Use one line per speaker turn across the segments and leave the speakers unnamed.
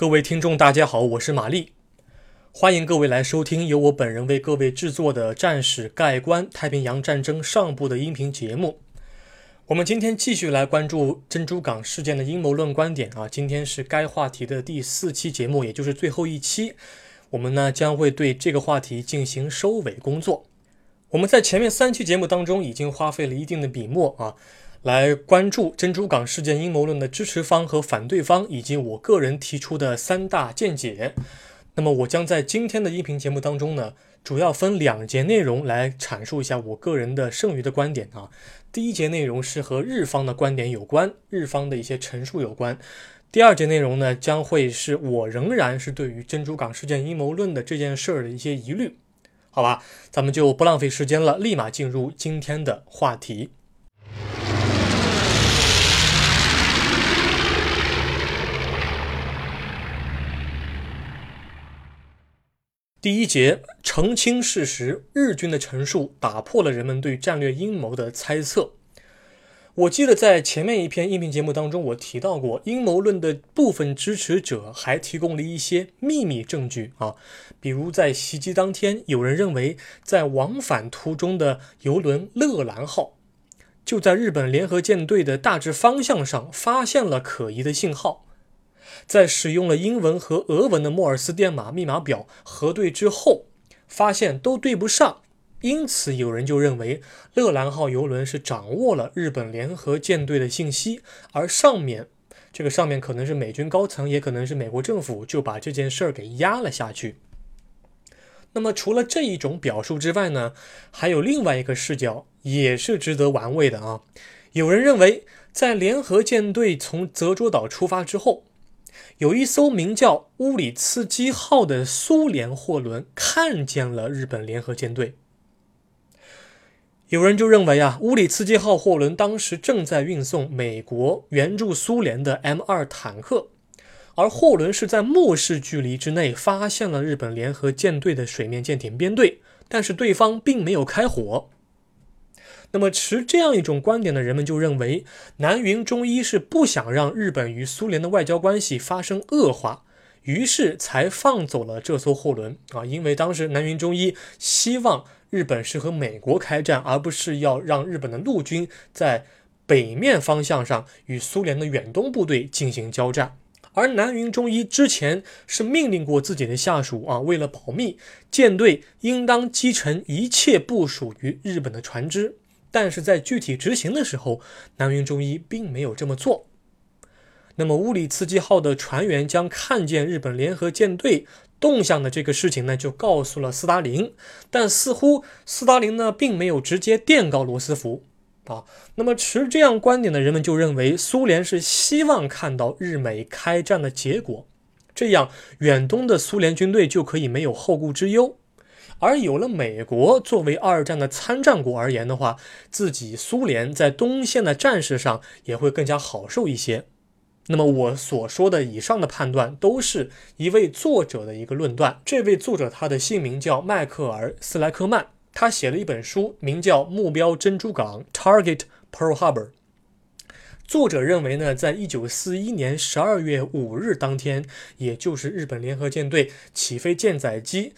各位听众，大家好，我是玛丽，欢迎各位来收听由我本人为各位制作的《战史概观：太平洋战争上部》的音频节目。我们今天继续来关注珍珠港事件的阴谋论观点啊，今天是该话题的第四期节目，也就是最后一期。我们呢将会对这个话题进行收尾工作。我们在前面三期节目当中已经花费了一定的笔墨啊，来关注珍珠港事件阴谋论的支持方和反对方，以及我个人提出的三大见解。那么我将在今天的音频节目当中呢，主要分两节内容来阐述一下我个人的剩余的观点啊。第一节内容是和日方的观点有关，日方的一些陈述有关。第二节内容呢，将会是我仍然是对于珍珠港事件阴谋论的这件事儿的一些疑虑，好吧？咱们就不浪费时间了，立马进入今天的话题。第一节澄清事实，日军的陈述打破了人们对战略阴谋的猜测。我记得在前面一篇音频节目当中，我提到过，阴谋论的部分支持者还提供了一些秘密证据啊，比如在袭击当天，有人认为在往返途中的游轮“乐兰号”就在日本联合舰队的大致方向上发现了可疑的信号。在使用了英文和俄文的莫尔斯电码密码表核对之后，发现都对不上，因此有人就认为乐兰号游轮是掌握了日本联合舰队的信息，而上面这个上面可能是美军高层，也可能是美国政府，就把这件事儿给压了下去。那么除了这一种表述之外呢，还有另外一个视角也是值得玩味的啊。有人认为，在联合舰队从泽州岛出发之后。有一艘名叫乌里茨基号的苏联货轮看见了日本联合舰队。有人就认为啊，乌里茨基号货轮当时正在运送美国援助苏联的 M 二坦克，而货轮是在目视距离之内发现了日本联合舰队的水面舰艇编队，但是对方并没有开火。那么持这样一种观点的人们就认为，南云忠一是不想让日本与苏联的外交关系发生恶化，于是才放走了这艘货轮啊。因为当时南云忠一希望日本是和美国开战，而不是要让日本的陆军在北面方向上与苏联的远东部队进行交战。而南云忠一之前是命令过自己的下属啊，为了保密，舰队应当击沉一切部署于日本的船只。但是在具体执行的时候，南云忠一并没有这么做。那么乌里茨基号的船员将看见日本联合舰队动向的这个事情呢，就告诉了斯大林。但似乎斯大林呢，并没有直接电告罗斯福啊。那么持这样观点的人们就认为，苏联是希望看到日美开战的结果，这样远东的苏联军队就可以没有后顾之忧。而有了美国作为二战的参战国而言的话，自己苏联在东线的战事上也会更加好受一些。那么我所说的以上的判断，都是一位作者的一个论断。这位作者他的姓名叫迈克尔·斯莱克曼，他写了一本书，名叫《目标珍珠港》（Target Pearl Harbor）。作者认为呢，在一九四一年十二月五日当天，也就是日本联合舰队起飞舰载机。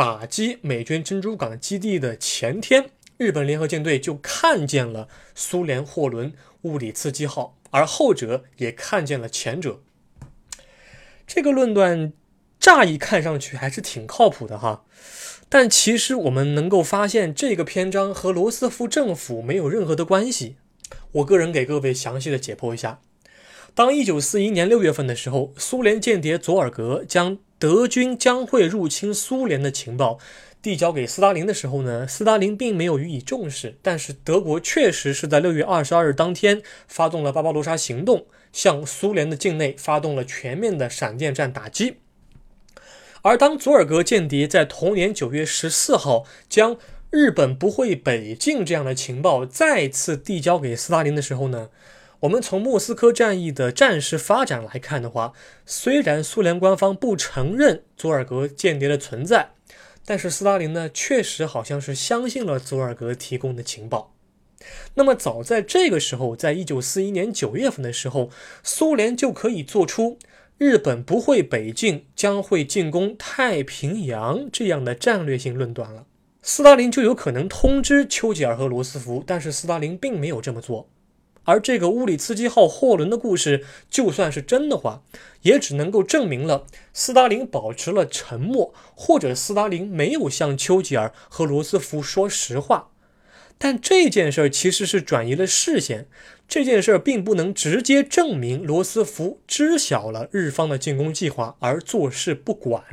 打击美军珍珠港基地的前天，日本联合舰队就看见了苏联货轮乌里茨基号，而后者也看见了前者。这个论断乍一看上去还是挺靠谱的哈，但其实我们能够发现，这个篇章和罗斯福政府没有任何的关系。我个人给各位详细的解剖一下：当一九四一年六月份的时候，苏联间谍佐尔格将德军将会入侵苏联的情报递交给斯大林的时候呢，斯大林并没有予以重视。但是德国确实是在六月二十二日当天发动了巴巴罗萨行动，向苏联的境内发动了全面的闪电战打击。而当佐尔格间谍在同年九月十四号将日本不会北进这样的情报再次递交给斯大林的时候呢？我们从莫斯科战役的战事发展来看的话，虽然苏联官方不承认佐尔格间谍的存在，但是斯大林呢，确实好像是相信了佐尔格提供的情报。那么早在这个时候，在一九四一年九月份的时候，苏联就可以做出日本不会北进，将会进攻太平洋这样的战略性论断了。斯大林就有可能通知丘吉尔和罗斯福，但是斯大林并没有这么做。而这个乌里茨基号货轮的故事，就算是真的话，也只能够证明了斯大林保持了沉默，或者斯大林没有向丘吉尔和罗斯福说实话。但这件事儿其实是转移了视线，这件事儿并不能直接证明罗斯福知晓了日方的进攻计划而坐视不管。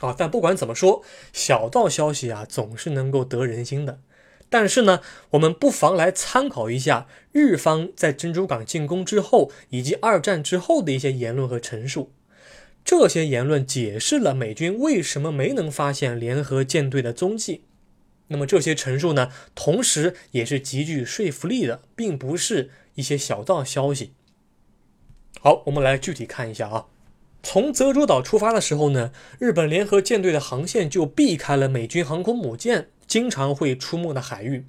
啊，但不管怎么说，小道消息啊总是能够得人心的。但是呢，我们不妨来参考一下日方在珍珠港进攻之后以及二战之后的一些言论和陈述。这些言论解释了美军为什么没能发现联合舰队的踪迹。那么这些陈述呢，同时也是极具说服力的，并不是一些小道消息。好，我们来具体看一下啊。从泽州岛出发的时候呢，日本联合舰队的航线就避开了美军航空母舰经常会出没的海域。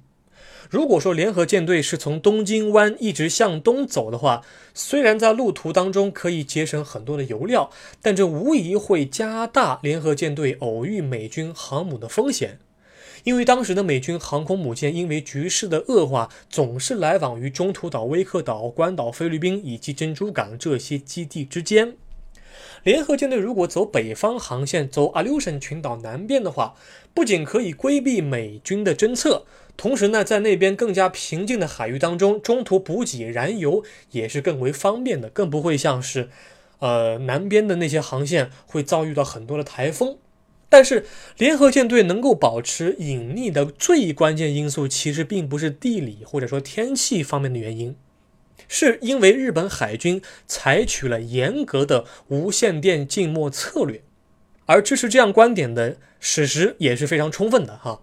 如果说联合舰队是从东京湾一直向东走的话，虽然在路途当中可以节省很多的油料，但这无疑会加大联合舰队偶遇美军航母的风险。因为当时的美军航空母舰因为局势的恶化，总是来往于中途岛、威克岛、关岛、菲律宾以及珍珠港这些基地之间。联合舰队如果走北方航线，走阿留申群岛南边的话，不仅可以规避美军的侦测，同时呢，在那边更加平静的海域当中，中途补给燃油也是更为方便的，更不会像是，呃，南边的那些航线会遭遇到很多的台风。但是，联合舰队能够保持隐匿的最关键因素，其实并不是地理或者说天气方面的原因，是因为日本海军采取了严格的无线电静默策略。而支持这样观点的史实也是非常充分的哈。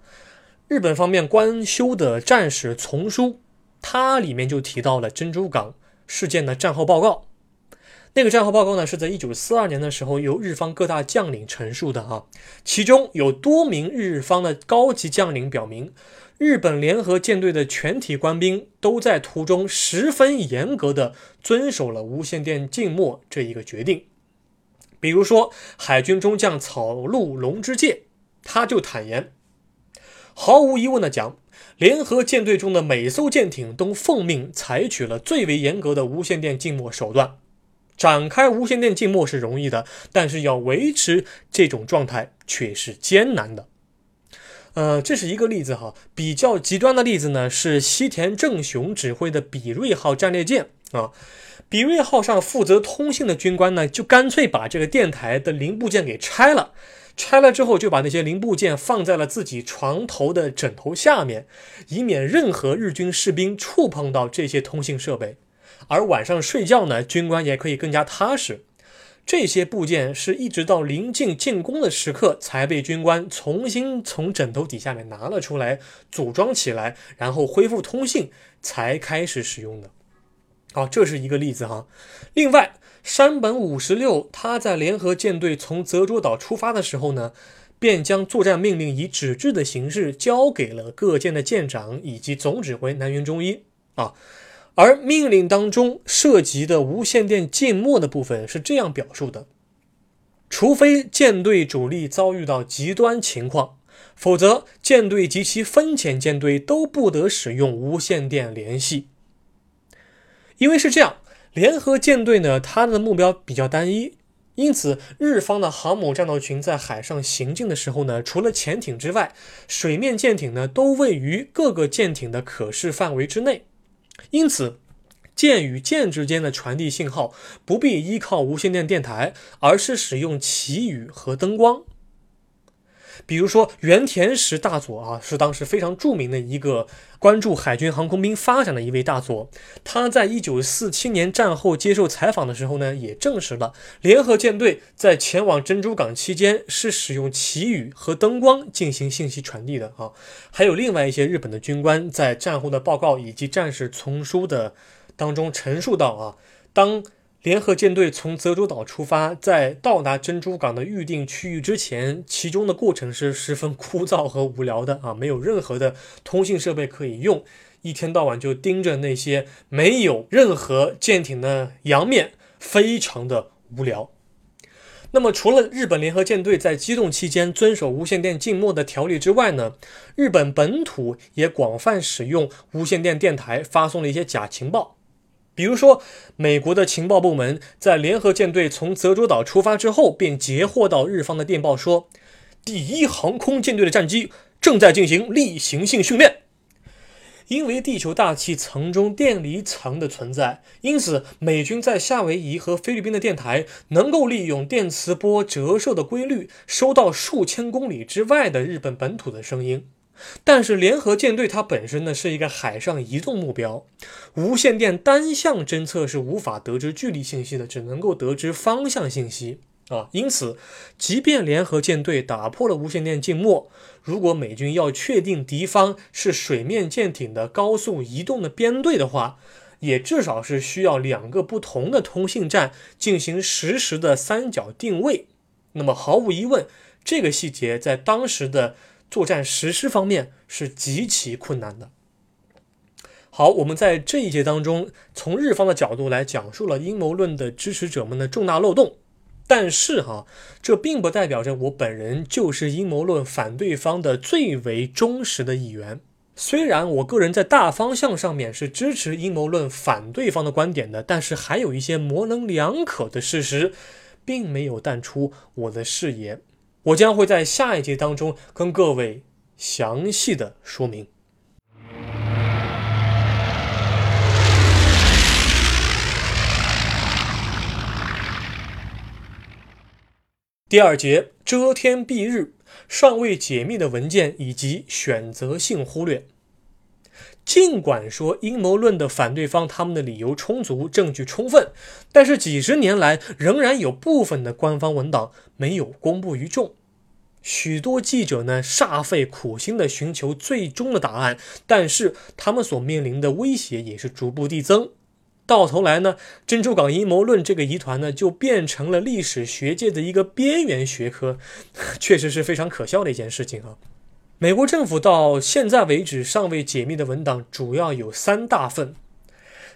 日本方面官修的战史丛书，它里面就提到了珍珠港事件的战后报告。那个战后报告呢，是在一九四二年的时候由日方各大将领陈述的哈，其中有多名日方的高级将领表明，日本联合舰队的全体官兵都在途中十分严格的遵守了无线电静默这一个决定。比如说，海军中将草鹿龙之介，他就坦言，毫无疑问的讲，联合舰队中的每艘舰艇都奉命采取了最为严格的无线电静默手段。展开无线电静默是容易的，但是要维持这种状态却是艰难的。呃，这是一个例子哈。比较极端的例子呢，是西田正雄指挥的比瑞号战列舰啊。比瑞号上负责通信的军官呢，就干脆把这个电台的零部件给拆了。拆了之后，就把那些零部件放在了自己床头的枕头下面，以免任何日军士兵触碰到这些通信设备。而晚上睡觉呢，军官也可以更加踏实。这些部件是一直到临近进攻的时刻，才被军官重新从枕头底下面拿了出来，组装起来，然后恢复通信，才开始使用的。好，这是一个例子哈。另外，山本五十六他在联合舰队从泽州岛出发的时候呢，便将作战命令以纸质的形式交给了各舰的舰长以及总指挥南云忠一啊。而命令当中涉及的无线电静默的部分是这样表述的：除非舰队主力遭遇到极端情况，否则舰队及其分遣舰队都不得使用无线电联系。因为是这样，联合舰队呢，它的目标比较单一，因此日方的航母战斗群在海上行进的时候呢，除了潜艇之外，水面舰艇呢都位于各个舰艇的可视范围之内。因此，舰与舰之间的传递信号不必依靠无线电电台，而是使用旗语和灯光。比如说，原田石大佐啊，是当时非常著名的一个关注海军航空兵发展的一位大佐。他在一九四七年战后接受采访的时候呢，也证实了联合舰队在前往珍珠港期间是使用旗语和灯光进行信息传递的啊。还有另外一些日本的军官在战后的报告以及战士丛书的当中陈述到啊，当。联合舰队从泽州岛出发，在到达珍珠港的预定区域之前，其中的过程是十分枯燥和无聊的啊，没有任何的通信设备可以用，一天到晚就盯着那些没有任何舰艇的洋面，非常的无聊。那么，除了日本联合舰队在机动期间遵守无线电静默的条例之外呢，日本本土也广泛使用无线电电台发送了一些假情报。比如说，美国的情报部门在联合舰队从泽州岛出发之后，便截获到日方的电报，说第一航空舰队的战机正在进行例行性训练。因为地球大气层中电离层的存在，因此美军在夏威夷和菲律宾的电台能够利用电磁波折射的规律，收到数千公里之外的日本本土的声音。但是联合舰队它本身呢是一个海上移动目标，无线电单向侦测是无法得知距离信息的，只能够得知方向信息啊。因此，即便联合舰队打破了无线电静默，如果美军要确定敌方是水面舰艇的高速移动的编队的话，也至少是需要两个不同的通信站进行实时的三角定位。那么毫无疑问，这个细节在当时的。作战实施方面是极其困难的。好，我们在这一节当中，从日方的角度来讲述了阴谋论的支持者们的重大漏洞。但是哈，这并不代表着我本人就是阴谋论反对方的最为忠实的一员。虽然我个人在大方向上面是支持阴谋论反对方的观点的，但是还有一些模棱两可的事实，并没有淡出我的视野。我将会在下一节当中跟各位详细的说明。第二节遮天蔽日，尚未解密的文件以及选择性忽略。尽管说阴谋论的反对方他们的理由充足，证据充分，但是几十年来仍然有部分的官方文档没有公布于众。许多记者呢煞费苦心的寻求最终的答案，但是他们所面临的威胁也是逐步递增。到头来呢，珍珠港阴谋论这个疑团呢就变成了历史学界的一个边缘学科，确实是非常可笑的一件事情啊。美国政府到现在为止尚未解密的文档主要有三大份，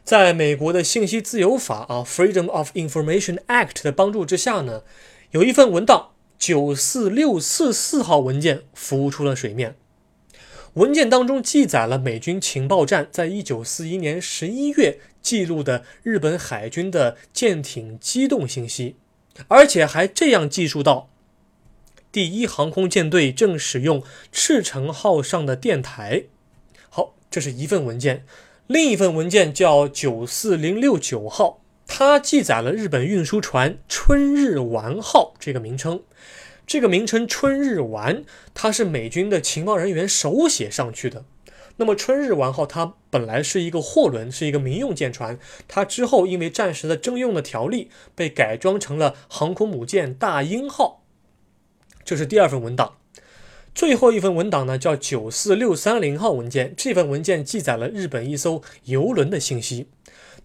在美国的信息自由法啊 （Freedom of Information Act） 的帮助之下呢，有一份文档九四六四四号文件浮出了水面。文件当中记载了美军情报站在一九四一年十一月记录的日本海军的舰艇机动信息，而且还这样记述到。第一航空舰队正使用赤城号上的电台。好，这是一份文件。另一份文件叫九四零六九号，它记载了日本运输船春日丸号这个名称。这个名称春日丸，它是美军的情报人员手写上去的。那么春日丸号它本来是一个货轮，是一个民用舰船。它之后因为战时的征用的条例，被改装成了航空母舰大鹰号。这是第二份文档，最后一份文档呢，叫九四六三零号文件。这份文件记载了日本一艘游轮的信息。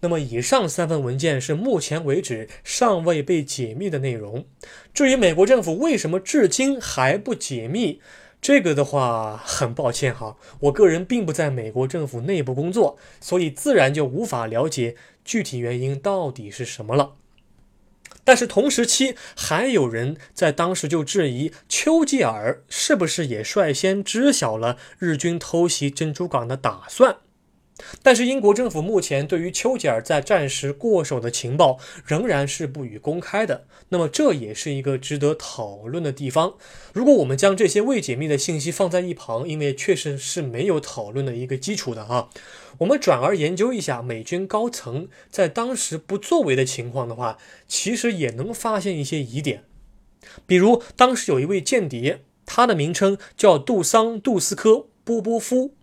那么，以上三份文件是目前为止尚未被解密的内容。至于美国政府为什么至今还不解密，这个的话，很抱歉哈，我个人并不在美国政府内部工作，所以自然就无法了解具体原因到底是什么了。但是同时期还有人在当时就质疑丘吉尔是不是也率先知晓了日军偷袭珍珠港的打算。但是英国政府目前对于丘吉尔在战时过手的情报仍然是不予公开的。那么这也是一个值得讨论的地方。如果我们将这些未解密的信息放在一旁，因为确实是没有讨论的一个基础的哈。我们转而研究一下美军高层在当时不作为的情况的话，其实也能发现一些疑点。比如当时有一位间谍，他的名称叫杜桑·杜斯科·波波夫。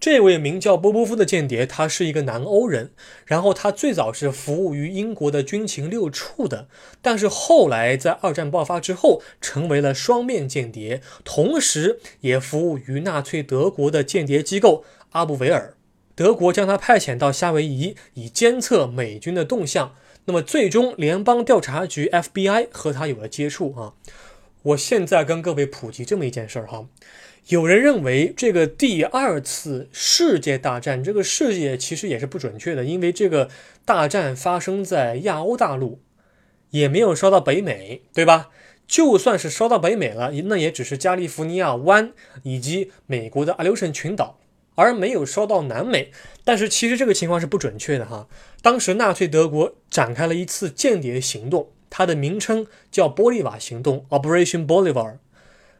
这位名叫波波夫的间谍，他是一个南欧人。然后他最早是服务于英国的军情六处的，但是后来在二战爆发之后，成为了双面间谍，同时也服务于纳粹德国的间谍机构阿布维尔。德国将他派遣到夏威夷，以监测美军的动向。那么最终，联邦调查局 FBI 和他有了接触啊。我现在跟各位普及这么一件事儿哈。有人认为这个第二次世界大战，这个世界其实也是不准确的，因为这个大战发生在亚欧大陆。也没有烧到北美，对吧？就算是烧到北美了，那也只是加利福尼亚湾以及美国的阿留申群岛，而没有烧到南美。但是其实这个情况是不准确的哈。当时纳粹德国展开了一次间谍行动，它的名称叫玻利瓦行动 （Operation Bolivar）。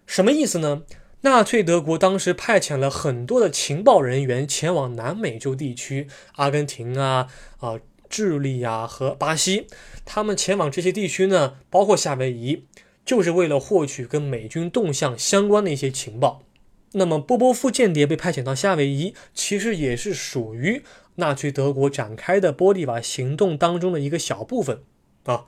什么意思呢？纳粹德国当时派遣了很多的情报人员前往南美洲地区，阿根廷啊、啊智利啊和巴西，他们前往这些地区呢，包括夏威夷。就是为了获取跟美军动向相关的一些情报。那么波波夫间谍被派遣到夏威夷，其实也是属于纳粹德国展开的波利瓦行动当中的一个小部分啊。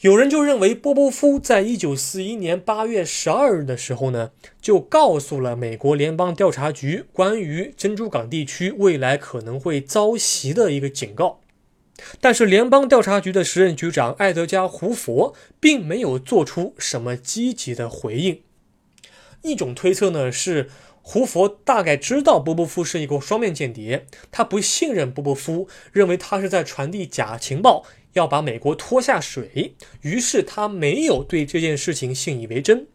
有人就认为波波夫在一九四一年八月十二日的时候呢，就告诉了美国联邦调查局关于珍珠港地区未来可能会遭袭的一个警告。但是，联邦调查局的时任局长艾德加·胡佛并没有做出什么积极的回应。一种推测呢是，胡佛大概知道波波夫是一个双面间谍，他不信任波波夫，认为他是在传递假情报，要把美国拖下水，于是他没有对这件事情信以为真。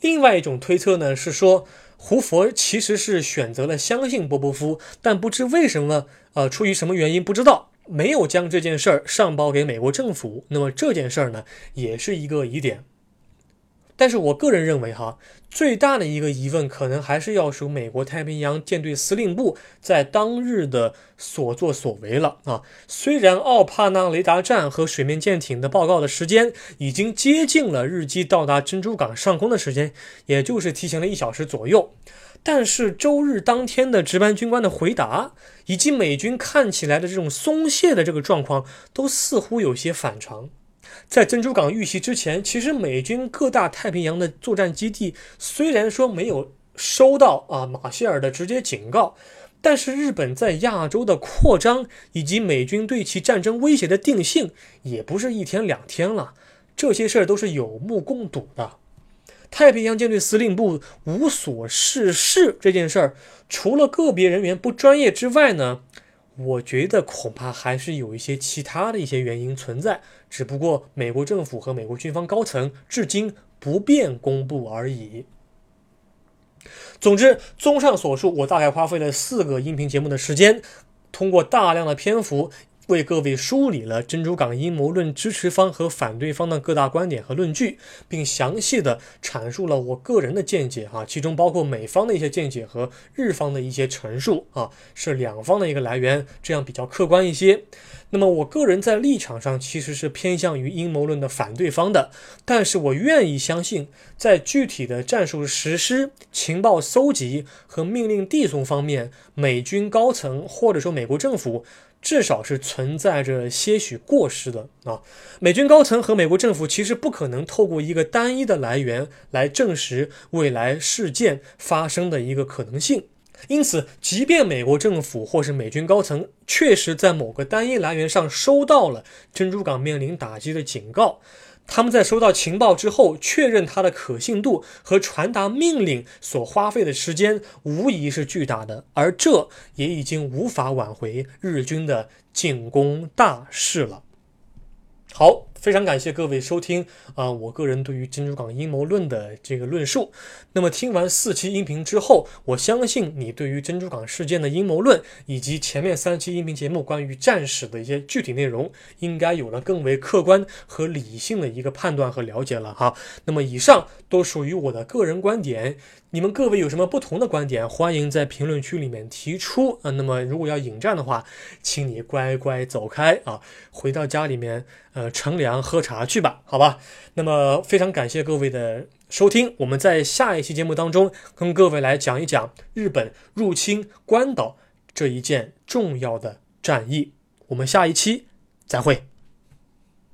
另外一种推测呢是说。胡佛其实是选择了相信波波夫，但不知为什么，呃，出于什么原因不知道，没有将这件事儿上报给美国政府。那么这件事儿呢，也是一个疑点。但是我个人认为，哈，最大的一个疑问可能还是要数美国太平洋舰队司令部在当日的所作所为了啊。虽然奥帕纳雷达站和水面舰艇的报告的时间已经接近了日机到达珍珠港上空的时间，也就是提前了一小时左右，但是周日当天的值班军官的回答，以及美军看起来的这种松懈的这个状况，都似乎有些反常。在珍珠港遇袭之前，其实美军各大太平洋的作战基地虽然说没有收到啊马歇尔的直接警告，但是日本在亚洲的扩张以及美军对其战争威胁的定性，也不是一天两天了，这些事儿都是有目共睹的。太平洋舰队司令部无所事事这件事儿，除了个别人员不专业之外呢？我觉得恐怕还是有一些其他的一些原因存在，只不过美国政府和美国军方高层至今不便公布而已。总之，综上所述，我大概花费了四个音频节目的时间，通过大量的篇幅。为各位梳理了珍珠港阴谋论支持方和反对方的各大观点和论据，并详细的阐述了我个人的见解哈，其中包括美方的一些见解和日方的一些陈述啊，是两方的一个来源，这样比较客观一些。那么我个人在立场上其实是偏向于阴谋论的反对方的，但是我愿意相信，在具体的战术实施、情报搜集和命令递送方面，美军高层或者说美国政府。至少是存在着些许过失的啊！美军高层和美国政府其实不可能透过一个单一的来源来证实未来事件发生的一个可能性。因此，即便美国政府或是美军高层确实在某个单一来源上收到了珍珠港面临打击的警告。他们在收到情报之后，确认它的可信度和传达命令所花费的时间无疑是巨大的，而这也已经无法挽回日军的进攻大势了。好。非常感谢各位收听啊，我个人对于珍珠港阴谋论的这个论述。那么听完四期音频之后，我相信你对于珍珠港事件的阴谋论以及前面三期音频节目关于战史的一些具体内容，应该有了更为客观和理性的一个判断和了解了哈。那么以上都属于我的个人观点。你们各位有什么不同的观点，欢迎在评论区里面提出啊。那么如果要引战的话，请你乖乖走开啊，回到家里面呃乘凉喝茶去吧，好吧。那么非常感谢各位的收听，我们在下一期节目当中跟各位来讲一讲日本入侵关岛这一件重要的战役。我们下一期再会。